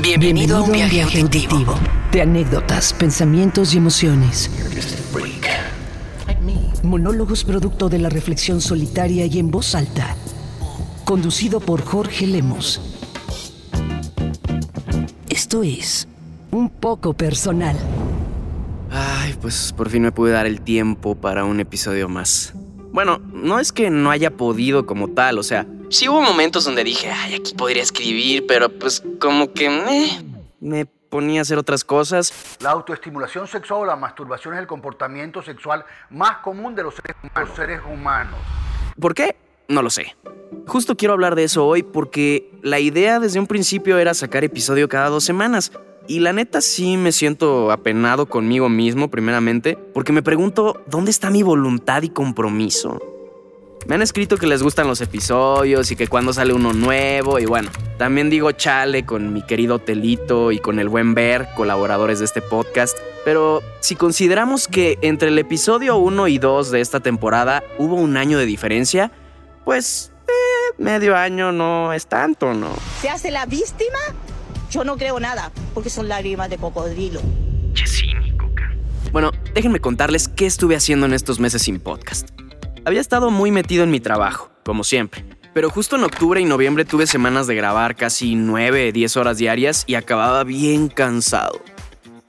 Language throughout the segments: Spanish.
Bienvenido, a un viaje, auditivo. De anécdotas, pensamientos y emociones. Monólogos producto de la reflexión solitaria y en voz alta. Conducido por Jorge Lemos. Esto es un poco personal. Ay, pues por fin me pude dar el tiempo para un episodio más. Bueno, no es que no haya podido como tal, o sea, sí hubo momentos donde dije, ay, aquí podría escribir, pero pues como que me, me ponía a hacer otras cosas. La autoestimulación sexual o la masturbación es el comportamiento sexual más común de los seres humanos. Seres humanos. ¿Por qué? No lo sé. Justo quiero hablar de eso hoy porque la idea desde un principio era sacar episodio cada dos semanas. Y la neta sí me siento apenado conmigo mismo, primeramente, porque me pregunto, ¿dónde está mi voluntad y compromiso? Me han escrito que les gustan los episodios y que cuando sale uno nuevo y bueno, también digo chale con mi querido Telito y con el buen Ver, colaboradores de este podcast, pero si consideramos que entre el episodio 1 y 2 de esta temporada hubo un año de diferencia, pues eh, medio año no es tanto, ¿no? ¿Se hace la víctima? Yo no creo nada, porque son lágrimas de cocodrilo. Qué cínico, Bueno, déjenme contarles qué estuve haciendo en estos meses sin podcast. Había estado muy metido en mi trabajo, como siempre. Pero justo en octubre y noviembre tuve semanas de grabar casi 9, 10 horas diarias y acababa bien cansado.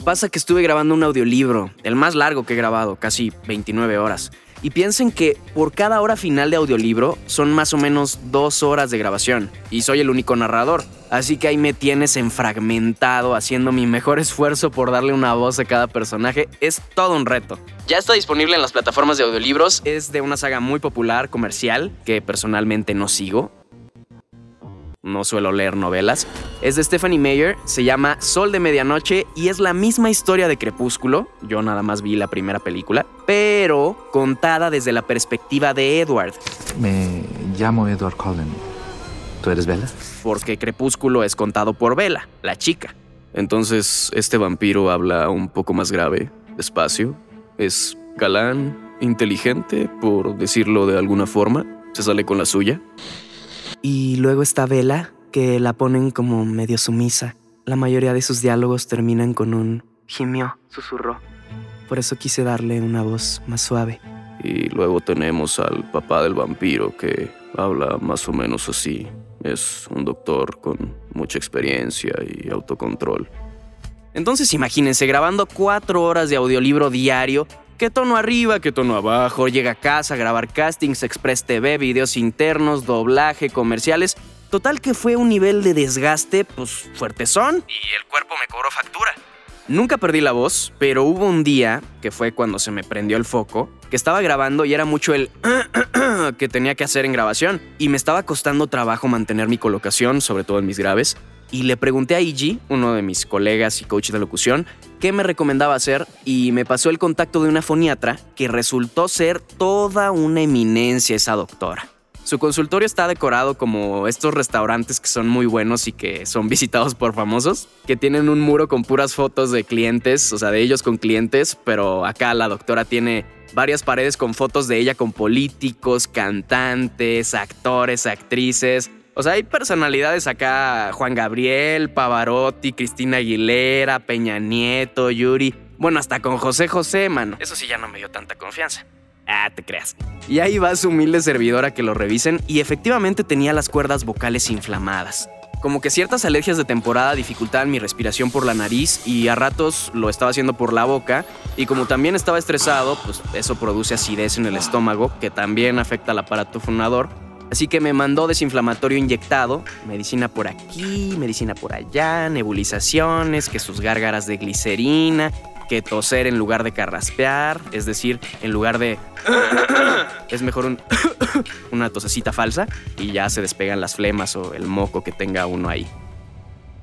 Pasa que estuve grabando un audiolibro, el más largo que he grabado, casi 29 horas. Y piensen que por cada hora final de audiolibro son más o menos dos horas de grabación. Y soy el único narrador. Así que ahí me tienes enfragmentado, haciendo mi mejor esfuerzo por darle una voz a cada personaje. Es todo un reto. Ya está disponible en las plataformas de audiolibros. Es de una saga muy popular, comercial, que personalmente no sigo no suelo leer novelas. Es de Stephanie Meyer, se llama Sol de Medianoche y es la misma historia de Crepúsculo, yo nada más vi la primera película, pero contada desde la perspectiva de Edward. Me llamo Edward Cullen. ¿Tú eres Bella? Porque Crepúsculo es contado por Bella, la chica. Entonces, este vampiro habla un poco más grave, despacio, es galán, inteligente, por decirlo de alguna forma, se sale con la suya. Y luego está Vela, que la ponen como medio sumisa. La mayoría de sus diálogos terminan con un gimió, susurró. Por eso quise darle una voz más suave. Y luego tenemos al papá del vampiro que habla más o menos así. Es un doctor con mucha experiencia y autocontrol. Entonces imagínense grabando cuatro horas de audiolibro diario ¿Qué tono arriba? ¿Qué tono abajo? Llega a casa a grabar castings, Express TV, videos internos, doblaje, comerciales. Total que fue un nivel de desgaste, pues fuertezón. Y el cuerpo me cobró factura. Nunca perdí la voz, pero hubo un día, que fue cuando se me prendió el foco, que estaba grabando y era mucho el que tenía que hacer en grabación. Y me estaba costando trabajo mantener mi colocación, sobre todo en mis graves y le pregunté a Ig, uno de mis colegas y coach de locución, qué me recomendaba hacer y me pasó el contacto de una foniatra que resultó ser toda una eminencia esa doctora. Su consultorio está decorado como estos restaurantes que son muy buenos y que son visitados por famosos, que tienen un muro con puras fotos de clientes, o sea, de ellos con clientes, pero acá la doctora tiene varias paredes con fotos de ella con políticos, cantantes, actores, actrices, o sea, hay personalidades acá, Juan Gabriel, Pavarotti, Cristina Aguilera, Peña Nieto, Yuri. Bueno, hasta con José José, mano. Eso sí ya no me dio tanta confianza. Ah, te creas. Y ahí va su humilde servidora que lo revisen y efectivamente tenía las cuerdas vocales inflamadas. Como que ciertas alergias de temporada dificultaban mi respiración por la nariz y a ratos lo estaba haciendo por la boca. Y como también estaba estresado, pues eso produce acidez en el estómago, que también afecta al aparato fonador Así que me mandó desinflamatorio inyectado, medicina por aquí, medicina por allá, nebulizaciones, que sus gárgaras de glicerina, que toser en lugar de carraspear, es decir, en lugar de... es mejor una tosecita falsa y ya se despegan las flemas o el moco que tenga uno ahí.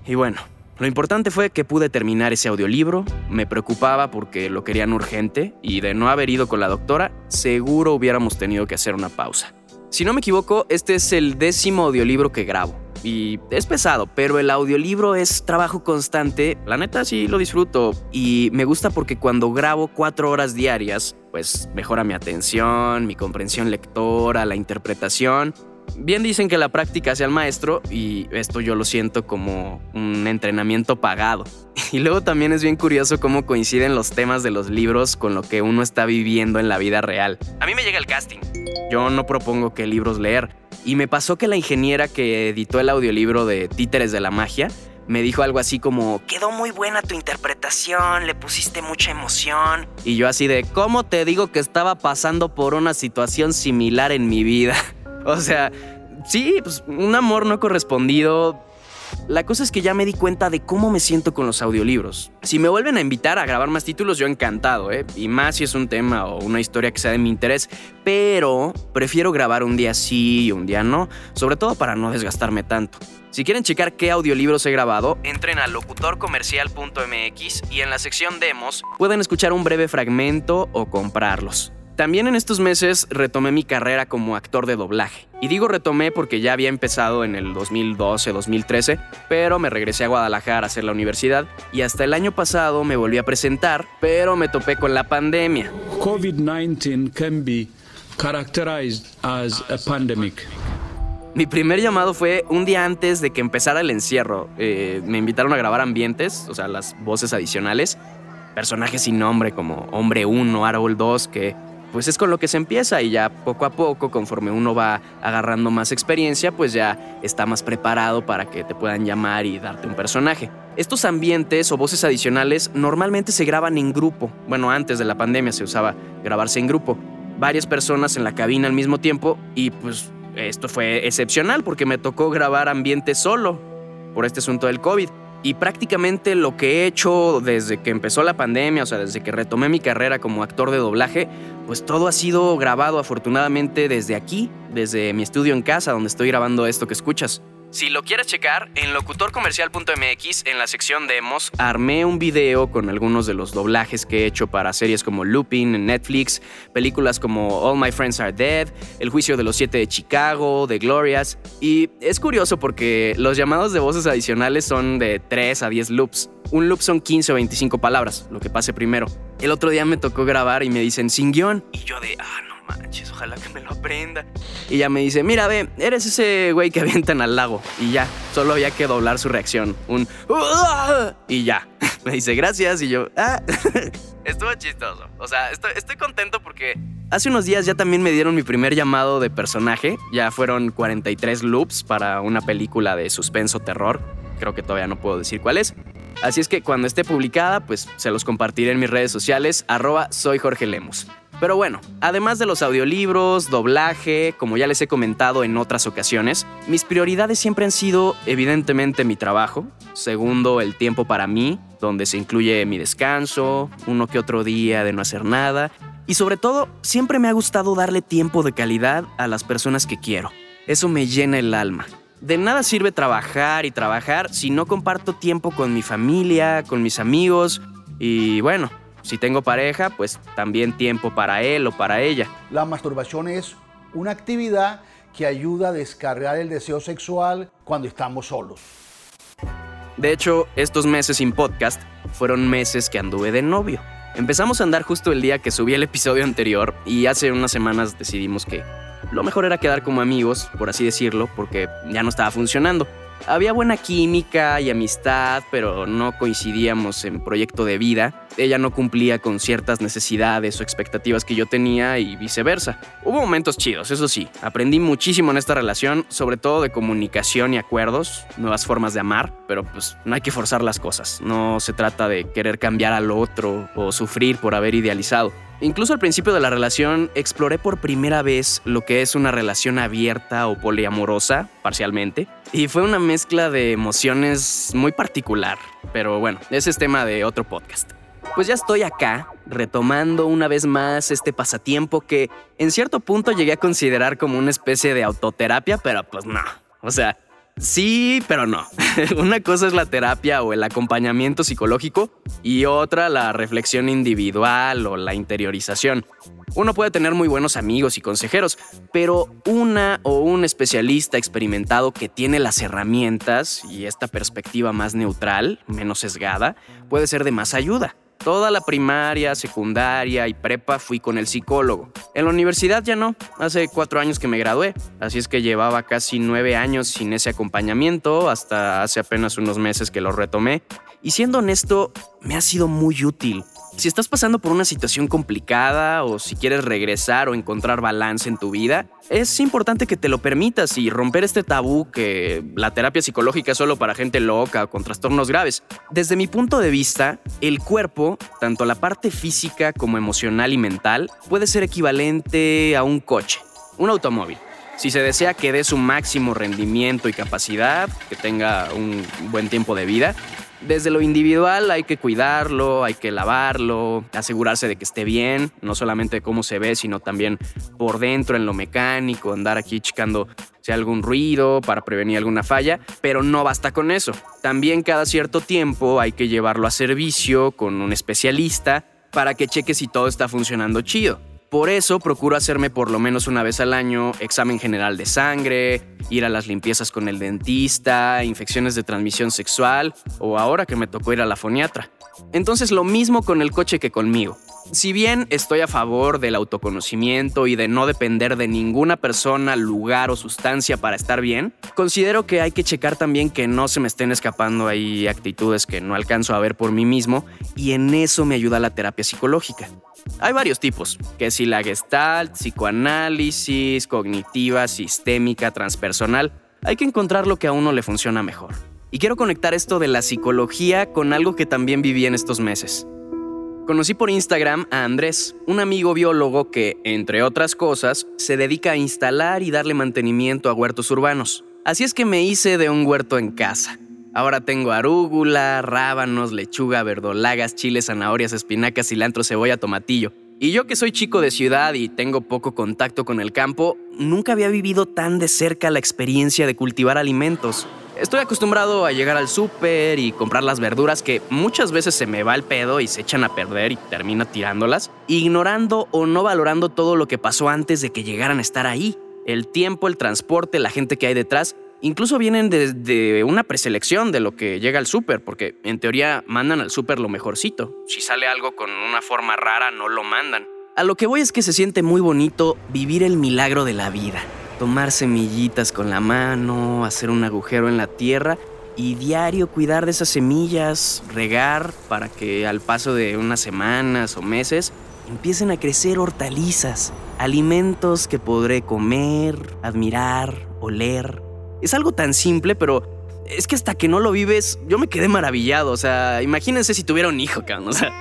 Y bueno, lo importante fue que pude terminar ese audiolibro, me preocupaba porque lo querían urgente y de no haber ido con la doctora, seguro hubiéramos tenido que hacer una pausa. Si no me equivoco, este es el décimo audiolibro que grabo. Y es pesado, pero el audiolibro es trabajo constante. La neta sí lo disfruto. Y me gusta porque cuando grabo cuatro horas diarias, pues mejora mi atención, mi comprensión lectora, la interpretación. Bien dicen que la práctica hace al maestro y esto yo lo siento como un entrenamiento pagado. Y luego también es bien curioso cómo coinciden los temas de los libros con lo que uno está viviendo en la vida real. A mí me llega el casting. Yo no propongo qué libros leer. Y me pasó que la ingeniera que editó el audiolibro de Títeres de la Magia me dijo algo así como, quedó muy buena tu interpretación, le pusiste mucha emoción. Y yo así de, ¿cómo te digo que estaba pasando por una situación similar en mi vida? o sea, sí, pues un amor no correspondido. La cosa es que ya me di cuenta de cómo me siento con los audiolibros. Si me vuelven a invitar a grabar más títulos, yo encantado, ¿eh? Y más si es un tema o una historia que sea de mi interés. Pero prefiero grabar un día sí y un día no, sobre todo para no desgastarme tanto. Si quieren checar qué audiolibros he grabado, entren a locutorcomercial.mx y en la sección demos pueden escuchar un breve fragmento o comprarlos. También en estos meses retomé mi carrera como actor de doblaje. Y digo retomé porque ya había empezado en el 2012-2013, pero me regresé a Guadalajara a hacer la universidad y hasta el año pasado me volví a presentar, pero me topé con la pandemia. COVID-19 can be characterized as a pandemic. Mi primer llamado fue un día antes de que empezara el encierro. Eh, me invitaron a grabar ambientes, o sea, las voces adicionales, personajes sin nombre como Hombre 1, Árbol 2, que pues es con lo que se empieza y ya poco a poco, conforme uno va agarrando más experiencia, pues ya está más preparado para que te puedan llamar y darte un personaje. Estos ambientes o voces adicionales normalmente se graban en grupo. Bueno, antes de la pandemia se usaba grabarse en grupo. Varias personas en la cabina al mismo tiempo y pues esto fue excepcional porque me tocó grabar ambiente solo por este asunto del COVID. Y prácticamente lo que he hecho desde que empezó la pandemia, o sea, desde que retomé mi carrera como actor de doblaje, pues todo ha sido grabado afortunadamente desde aquí, desde mi estudio en casa, donde estoy grabando esto que escuchas. Si lo quieres checar, en locutorcomercial.mx, en la sección demos, armé un video con algunos de los doblajes que he hecho para series como Lupin en Netflix, películas como All My Friends Are Dead, El Juicio de los Siete de Chicago, The Glorias. Y es curioso porque los llamados de voces adicionales son de 3 a 10 loops. Un loop son 15 o 25 palabras, lo que pase primero. El otro día me tocó grabar y me dicen sin guion. Y yo de, ah, manches, ojalá que me lo aprenda. Y ella me dice, mira, ve, eres ese güey que avientan al lago. Y ya, solo había que doblar su reacción. Un... Y ya. Me dice, gracias. Y yo, ah. Estuvo chistoso. O sea, estoy, contento porque hace unos días ya también me dieron mi primer llamado de personaje. Ya fueron 43 loops para una película de suspenso terror. Creo que todavía no puedo decir cuál es. Así es que cuando esté publicada, pues se los compartiré en mis redes sociales, arroba soy Jorge Lemos. Pero bueno, además de los audiolibros, doblaje, como ya les he comentado en otras ocasiones, mis prioridades siempre han sido evidentemente mi trabajo, segundo el tiempo para mí, donde se incluye mi descanso, uno que otro día de no hacer nada, y sobre todo siempre me ha gustado darle tiempo de calidad a las personas que quiero. Eso me llena el alma. De nada sirve trabajar y trabajar si no comparto tiempo con mi familia, con mis amigos y bueno, si tengo pareja, pues también tiempo para él o para ella. La masturbación es una actividad que ayuda a descargar el deseo sexual cuando estamos solos. De hecho, estos meses sin podcast fueron meses que anduve de novio. Empezamos a andar justo el día que subí el episodio anterior y hace unas semanas decidimos que lo mejor era quedar como amigos, por así decirlo, porque ya no estaba funcionando. Había buena química y amistad, pero no coincidíamos en proyecto de vida. Ella no cumplía con ciertas necesidades o expectativas que yo tenía y viceversa. Hubo momentos chidos, eso sí. Aprendí muchísimo en esta relación, sobre todo de comunicación y acuerdos, nuevas formas de amar, pero pues no hay que forzar las cosas. No se trata de querer cambiar al otro o sufrir por haber idealizado. Incluso al principio de la relación exploré por primera vez lo que es una relación abierta o poliamorosa, parcialmente, y fue una mezcla de emociones muy particular, pero bueno, ese es tema de otro podcast. Pues ya estoy acá, retomando una vez más este pasatiempo que en cierto punto llegué a considerar como una especie de autoterapia, pero pues no. O sea, Sí, pero no. Una cosa es la terapia o el acompañamiento psicológico y otra la reflexión individual o la interiorización. Uno puede tener muy buenos amigos y consejeros, pero una o un especialista experimentado que tiene las herramientas y esta perspectiva más neutral, menos sesgada, puede ser de más ayuda. Toda la primaria, secundaria y prepa fui con el psicólogo. En la universidad ya no, hace cuatro años que me gradué, así es que llevaba casi nueve años sin ese acompañamiento, hasta hace apenas unos meses que lo retomé. Y siendo honesto, me ha sido muy útil. Si estás pasando por una situación complicada o si quieres regresar o encontrar balance en tu vida, es importante que te lo permitas y romper este tabú que la terapia psicológica es solo para gente loca o con trastornos graves. Desde mi punto de vista, el cuerpo, tanto la parte física como emocional y mental, puede ser equivalente a un coche, un automóvil. Si se desea que dé su máximo rendimiento y capacidad, que tenga un buen tiempo de vida, desde lo individual hay que cuidarlo, hay que lavarlo, asegurarse de que esté bien, no solamente cómo se ve, sino también por dentro en lo mecánico, andar aquí checando si hay algún ruido para prevenir alguna falla, pero no basta con eso. También cada cierto tiempo hay que llevarlo a servicio con un especialista para que cheque si todo está funcionando chido. Por eso procuro hacerme por lo menos una vez al año examen general de sangre, ir a las limpiezas con el dentista, infecciones de transmisión sexual o ahora que me tocó ir a la foniatra. Entonces lo mismo con el coche que conmigo. Si bien estoy a favor del autoconocimiento y de no depender de ninguna persona, lugar o sustancia para estar bien, considero que hay que checar también que no se me estén escapando ahí actitudes que no alcanzo a ver por mí mismo y en eso me ayuda la terapia psicológica. Hay varios tipos, que si la gestalt, psicoanálisis, cognitiva, sistémica, transpersonal, hay que encontrar lo que a uno le funciona mejor. Y quiero conectar esto de la psicología con algo que también viví en estos meses. Conocí por Instagram a Andrés, un amigo biólogo que, entre otras cosas, se dedica a instalar y darle mantenimiento a huertos urbanos. Así es que me hice de un huerto en casa. Ahora tengo arúgula, rábanos, lechuga, verdolagas, chiles, zanahorias, espinacas, cilantro, cebolla, tomatillo. Y yo que soy chico de ciudad y tengo poco contacto con el campo, nunca había vivido tan de cerca la experiencia de cultivar alimentos. Estoy acostumbrado a llegar al súper y comprar las verduras que muchas veces se me va el pedo y se echan a perder y termino tirándolas, ignorando o no valorando todo lo que pasó antes de que llegaran a estar ahí. El tiempo, el transporte, la gente que hay detrás incluso vienen desde una preselección de lo que llega al súper, porque en teoría mandan al súper lo mejorcito. Si sale algo con una forma rara, no lo mandan. A lo que voy es que se siente muy bonito vivir el milagro de la vida. Tomar semillitas con la mano, hacer un agujero en la tierra y diario cuidar de esas semillas, regar para que al paso de unas semanas o meses empiecen a crecer hortalizas, alimentos que podré comer, admirar, oler es algo tan simple, pero es que hasta que no lo vives, yo me quedé maravillado. O sea, imagínense si tuviera un hijo, cabrón. O sea,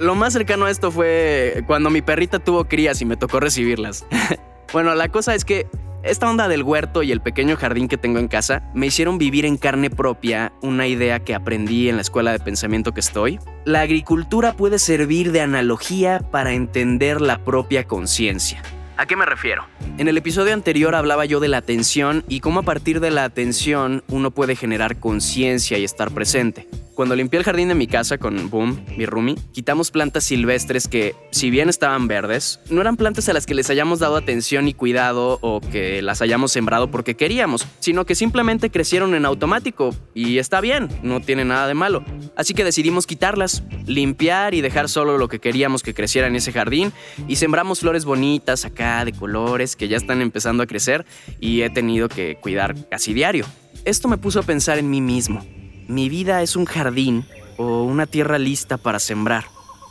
lo más cercano a esto fue cuando mi perrita tuvo crías y me tocó recibirlas. bueno, la cosa es que esta onda del huerto y el pequeño jardín que tengo en casa me hicieron vivir en carne propia una idea que aprendí en la escuela de pensamiento que estoy. La agricultura puede servir de analogía para entender la propia conciencia. ¿A qué me refiero? En el episodio anterior hablaba yo de la atención y cómo a partir de la atención uno puede generar conciencia y estar presente. Cuando limpié el jardín de mi casa con Boom, mi roomie, quitamos plantas silvestres que, si bien estaban verdes, no eran plantas a las que les hayamos dado atención y cuidado o que las hayamos sembrado porque queríamos, sino que simplemente crecieron en automático y está bien, no tiene nada de malo. Así que decidimos quitarlas, limpiar y dejar solo lo que queríamos que creciera en ese jardín y sembramos flores bonitas acá de colores que ya están empezando a crecer y he tenido que cuidar casi diario. Esto me puso a pensar en mí mismo mi vida es un jardín o una tierra lista para sembrar.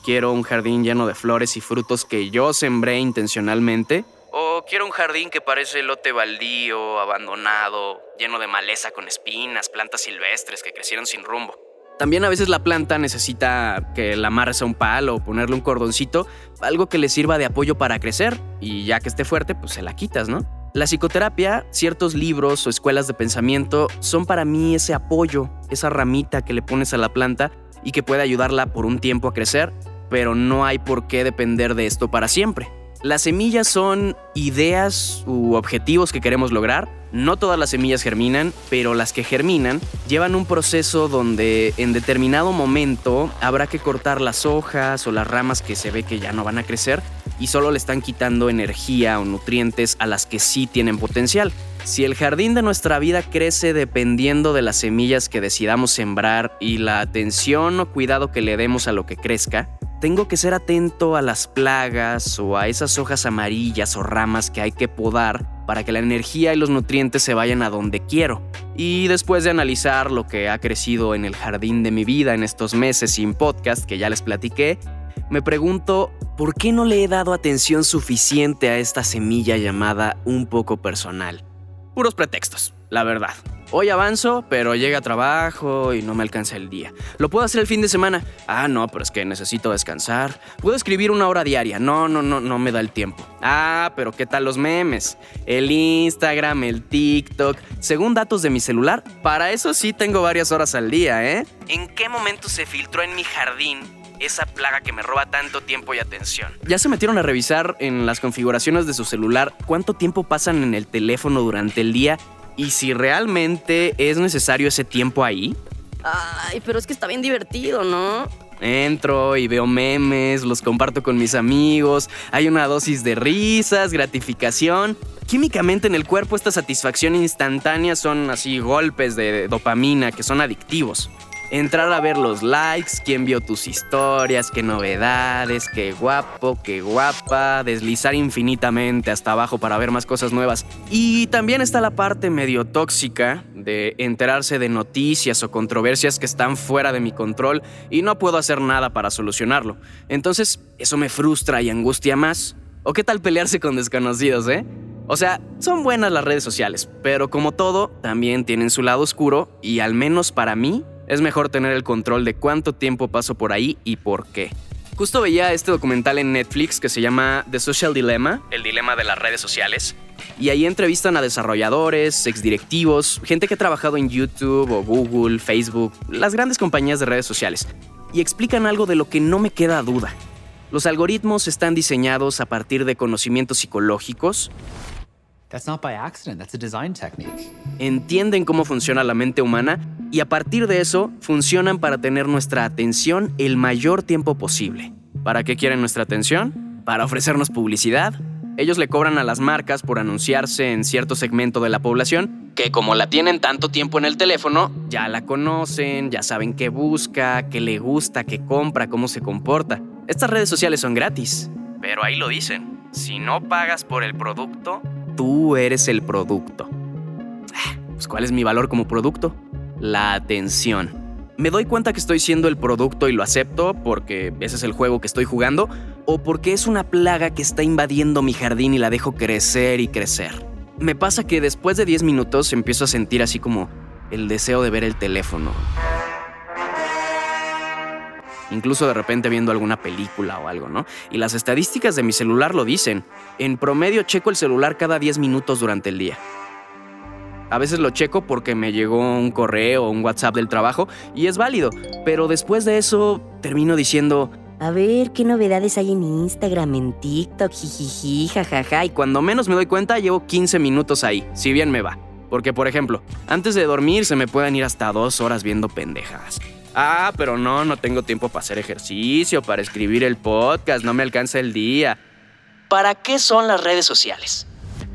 Quiero un jardín lleno de flores y frutos que yo sembré intencionalmente. O quiero un jardín que parece lote baldío, abandonado, lleno de maleza con espinas, plantas silvestres que crecieron sin rumbo. También a veces la planta necesita que la amarres a un palo o ponerle un cordoncito, algo que le sirva de apoyo para crecer, y ya que esté fuerte, pues se la quitas, ¿no? La psicoterapia, ciertos libros o escuelas de pensamiento son para mí ese apoyo, esa ramita que le pones a la planta y que puede ayudarla por un tiempo a crecer, pero no hay por qué depender de esto para siempre. Las semillas son ideas u objetivos que queremos lograr. No todas las semillas germinan, pero las que germinan llevan un proceso donde en determinado momento habrá que cortar las hojas o las ramas que se ve que ya no van a crecer y solo le están quitando energía o nutrientes a las que sí tienen potencial. Si el jardín de nuestra vida crece dependiendo de las semillas que decidamos sembrar y la atención o cuidado que le demos a lo que crezca, tengo que ser atento a las plagas o a esas hojas amarillas o ramas que hay que podar para que la energía y los nutrientes se vayan a donde quiero. Y después de analizar lo que ha crecido en el jardín de mi vida en estos meses sin podcast que ya les platiqué, me pregunto por qué no le he dado atención suficiente a esta semilla llamada un poco personal. Puros pretextos, la verdad. Hoy avanzo, pero llega a trabajo y no me alcanza el día. ¿Lo puedo hacer el fin de semana? Ah, no, pero es que necesito descansar. ¿Puedo escribir una hora diaria? No, no, no, no me da el tiempo. Ah, pero ¿qué tal los memes? El Instagram, el TikTok. Según datos de mi celular, para eso sí tengo varias horas al día, ¿eh? ¿En qué momento se filtró en mi jardín esa plaga que me roba tanto tiempo y atención. ¿Ya se metieron a revisar en las configuraciones de su celular cuánto tiempo pasan en el teléfono durante el día y si realmente es necesario ese tiempo ahí? Ay, pero es que está bien divertido, ¿no? Entro y veo memes, los comparto con mis amigos, hay una dosis de risas, gratificación. Químicamente en el cuerpo esta satisfacción instantánea son así golpes de dopamina que son adictivos entrar a ver los likes, quién vio tus historias, qué novedades, qué guapo, qué guapa, deslizar infinitamente hasta abajo para ver más cosas nuevas. Y también está la parte medio tóxica de enterarse de noticias o controversias que están fuera de mi control y no puedo hacer nada para solucionarlo. Entonces, eso me frustra y angustia más. ¿O qué tal pelearse con desconocidos, eh? O sea, son buenas las redes sociales, pero como todo, también tienen su lado oscuro y al menos para mí es mejor tener el control de cuánto tiempo paso por ahí y por qué. Justo veía este documental en Netflix que se llama The Social Dilemma, el dilema de las redes sociales, y ahí entrevistan a desarrolladores, exdirectivos, gente que ha trabajado en YouTube o Google, Facebook, las grandes compañías de redes sociales, y explican algo de lo que no me queda duda. Los algoritmos están diseñados a partir de conocimientos psicológicos That's not by accident, that's a design technique. Entienden cómo funciona la mente humana y a partir de eso funcionan para tener nuestra atención el mayor tiempo posible. ¿Para qué quieren nuestra atención? Para ofrecernos publicidad. Ellos le cobran a las marcas por anunciarse en cierto segmento de la población, que como la tienen tanto tiempo en el teléfono, ya la conocen, ya saben qué busca, qué le gusta, qué compra, cómo se comporta. Estas redes sociales son gratis, pero ahí lo dicen. Si no pagas por el producto, tú eres el producto. Ah, pues, ¿Cuál es mi valor como producto? La atención. ¿Me doy cuenta que estoy siendo el producto y lo acepto porque ese es el juego que estoy jugando? ¿O porque es una plaga que está invadiendo mi jardín y la dejo crecer y crecer? Me pasa que después de 10 minutos empiezo a sentir así como el deseo de ver el teléfono incluso de repente viendo alguna película o algo, ¿no? Y las estadísticas de mi celular lo dicen. En promedio checo el celular cada 10 minutos durante el día. A veces lo checo porque me llegó un correo o un WhatsApp del trabajo y es válido, pero después de eso termino diciendo, a ver, ¿qué novedades hay en Instagram, en TikTok, jijiji, jajaja? Y cuando menos me doy cuenta, llevo 15 minutos ahí, si bien me va. Porque, por ejemplo, antes de dormir se me pueden ir hasta dos horas viendo pendejas. Ah, pero no, no tengo tiempo para hacer ejercicio, para escribir el podcast, no me alcanza el día. ¿Para qué son las redes sociales?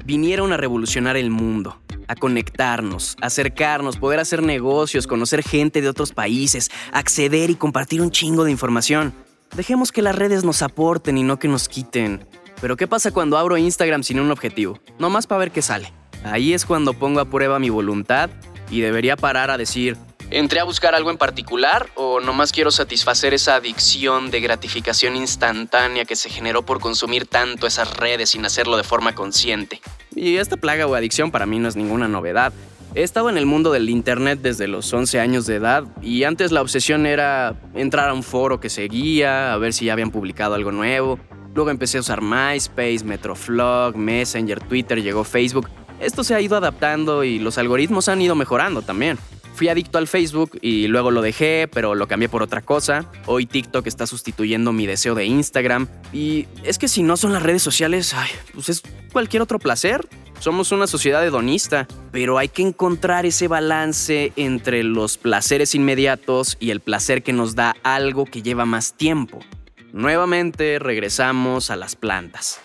Vinieron a revolucionar el mundo, a conectarnos, acercarnos, poder hacer negocios, conocer gente de otros países, acceder y compartir un chingo de información. Dejemos que las redes nos aporten y no que nos quiten. Pero ¿qué pasa cuando abro Instagram sin un objetivo? Nomás para ver qué sale. Ahí es cuando pongo a prueba mi voluntad y debería parar a decir, ¿Entré a buscar algo en particular o nomás quiero satisfacer esa adicción de gratificación instantánea que se generó por consumir tanto esas redes sin hacerlo de forma consciente? Y esta plaga o adicción para mí no es ninguna novedad. He estado en el mundo del Internet desde los 11 años de edad y antes la obsesión era entrar a un foro que seguía, a ver si ya habían publicado algo nuevo. Luego empecé a usar MySpace, Metroflog, Messenger, Twitter, llegó Facebook. Esto se ha ido adaptando y los algoritmos han ido mejorando también. Fui adicto al Facebook y luego lo dejé, pero lo cambié por otra cosa. Hoy TikTok está sustituyendo mi deseo de Instagram. Y es que si no son las redes sociales, pues es cualquier otro placer. Somos una sociedad hedonista, pero hay que encontrar ese balance entre los placeres inmediatos y el placer que nos da algo que lleva más tiempo. Nuevamente regresamos a las plantas.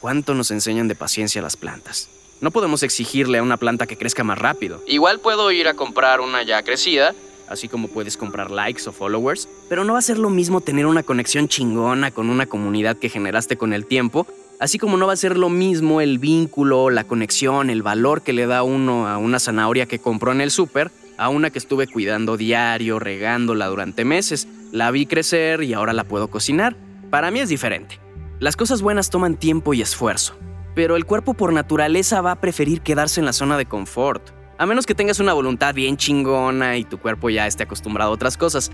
¿Cuánto nos enseñan de paciencia las plantas? No podemos exigirle a una planta que crezca más rápido. Igual puedo ir a comprar una ya crecida, así como puedes comprar likes o followers, pero no va a ser lo mismo tener una conexión chingona con una comunidad que generaste con el tiempo, así como no va a ser lo mismo el vínculo, la conexión, el valor que le da uno a una zanahoria que compró en el súper, a una que estuve cuidando diario, regándola durante meses, la vi crecer y ahora la puedo cocinar. Para mí es diferente. Las cosas buenas toman tiempo y esfuerzo, pero el cuerpo por naturaleza va a preferir quedarse en la zona de confort, a menos que tengas una voluntad bien chingona y tu cuerpo ya esté acostumbrado a otras cosas.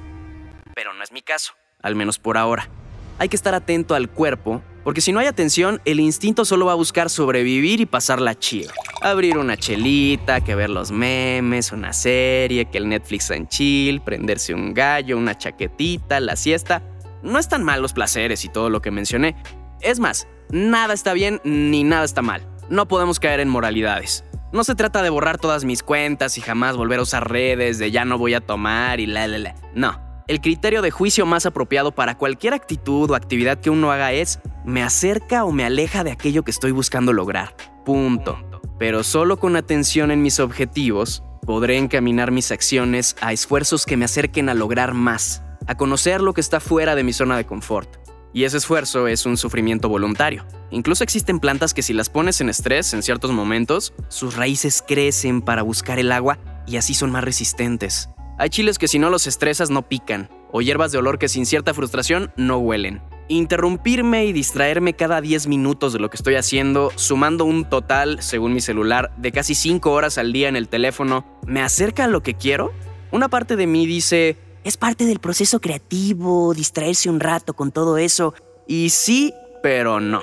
Pero no es mi caso, al menos por ahora. Hay que estar atento al cuerpo, porque si no hay atención, el instinto solo va a buscar sobrevivir y pasarla chido. Abrir una chelita, que ver los memes, una serie, que el Netflix en chill, prenderse un gallo, una chaquetita, la siesta. No están mal los placeres y todo lo que mencioné. Es más, nada está bien ni nada está mal. No podemos caer en moralidades. No se trata de borrar todas mis cuentas y jamás volver a usar redes, de ya no voy a tomar y la la la. No. El criterio de juicio más apropiado para cualquier actitud o actividad que uno haga es me acerca o me aleja de aquello que estoy buscando lograr. Punto. Pero solo con atención en mis objetivos podré encaminar mis acciones a esfuerzos que me acerquen a lograr más a conocer lo que está fuera de mi zona de confort. Y ese esfuerzo es un sufrimiento voluntario. Incluso existen plantas que si las pones en estrés en ciertos momentos, sus raíces crecen para buscar el agua y así son más resistentes. Hay chiles que si no los estresas no pican, o hierbas de olor que sin cierta frustración no huelen. Interrumpirme y distraerme cada 10 minutos de lo que estoy haciendo, sumando un total, según mi celular, de casi 5 horas al día en el teléfono, ¿me acerca a lo que quiero? Una parte de mí dice, es parte del proceso creativo, distraerse un rato con todo eso. Y sí, pero no.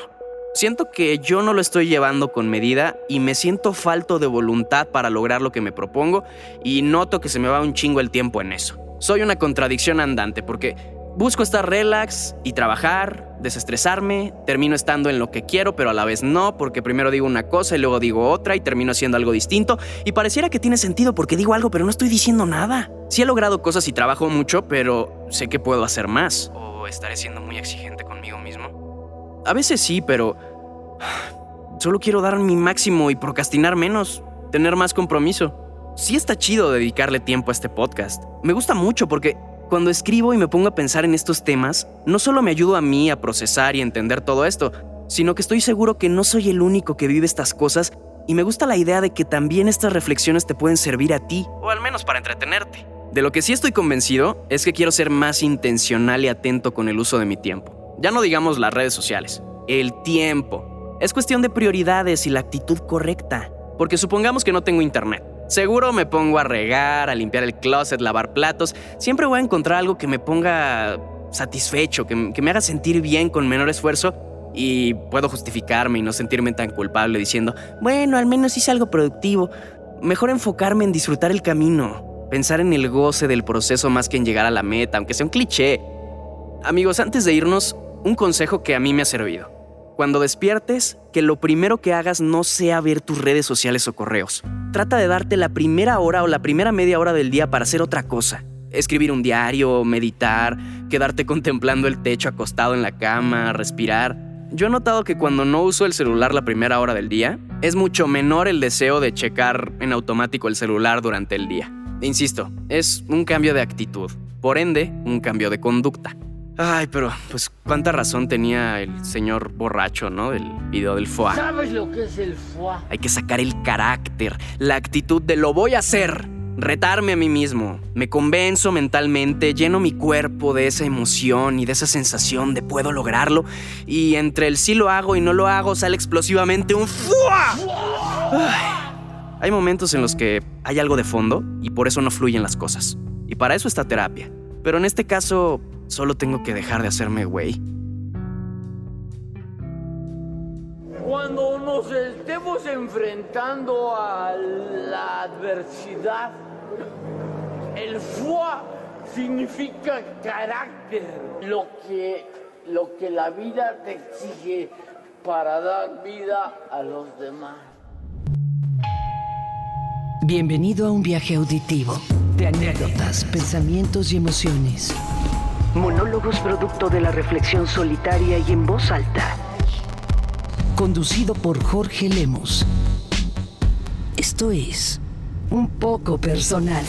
Siento que yo no lo estoy llevando con medida y me siento falto de voluntad para lograr lo que me propongo y noto que se me va un chingo el tiempo en eso. Soy una contradicción andante porque Busco estar relax y trabajar, desestresarme, termino estando en lo que quiero, pero a la vez no, porque primero digo una cosa y luego digo otra y termino haciendo algo distinto, y pareciera que tiene sentido porque digo algo, pero no estoy diciendo nada. Sí he logrado cosas y trabajo mucho, pero sé que puedo hacer más. ¿O estaré siendo muy exigente conmigo mismo? A veces sí, pero... Solo quiero dar mi máximo y procrastinar menos, tener más compromiso. Sí está chido dedicarle tiempo a este podcast. Me gusta mucho porque cuando escribo y me pongo a pensar en estos temas, no solo me ayudo a mí a procesar y entender todo esto, sino que estoy seguro que no soy el único que vive estas cosas y me gusta la idea de que también estas reflexiones te pueden servir a ti, o al menos para entretenerte. De lo que sí estoy convencido es que quiero ser más intencional y atento con el uso de mi tiempo. Ya no digamos las redes sociales, el tiempo. Es cuestión de prioridades y la actitud correcta, porque supongamos que no tengo internet. Seguro me pongo a regar, a limpiar el closet, lavar platos. Siempre voy a encontrar algo que me ponga satisfecho, que, me haga sentir bien con menor esfuerzo y puedo justificarme y no sentirme tan culpable diciendo, bueno, al menos hice algo productivo. Mejor enfocarme en disfrutar el camino, pensar en el goce del proceso más que en llegar a la meta, aunque sea un cliché. Amigos, antes de irnos, un consejo que a mí me ha servido. Cuando despiertes, que lo primero que hagas no sea ver tus redes sociales o correos. Trata de darte la primera hora o la primera media hora del día para hacer otra cosa. Escribir un diario, meditar, quedarte contemplando el techo acostado en la cama, respirar. Yo he notado que cuando no uso el celular la primera hora del día, es mucho menor el deseo de checar en automático el celular durante el día. Insisto, es un cambio de actitud, por ende, un cambio de conducta. Ay, pero pues cuánta razón tenía el señor borracho, ¿no? Del video del foie. ¿Sabes lo que es el foie? Hay que sacar el carácter, la actitud de lo voy a hacer. Retarme a mí mismo. Me convenzo mentalmente, lleno mi cuerpo de esa emoción y de esa sensación de puedo lograrlo. Y entre el sí lo hago y no lo hago sale explosivamente un foie. Hay momentos en los que hay algo de fondo y por eso no fluyen las cosas. Y para eso está terapia. Pero en este caso, Solo tengo que dejar de hacerme güey. Cuando nos estemos enfrentando a la adversidad, el foie significa carácter, lo que, lo que la vida te exige para dar vida a los demás. Bienvenido a un viaje auditivo de anécdotas, pensamientos y emociones Monólogos producto de la reflexión solitaria y en voz alta. Conducido por Jorge Lemos. Esto es un poco personal.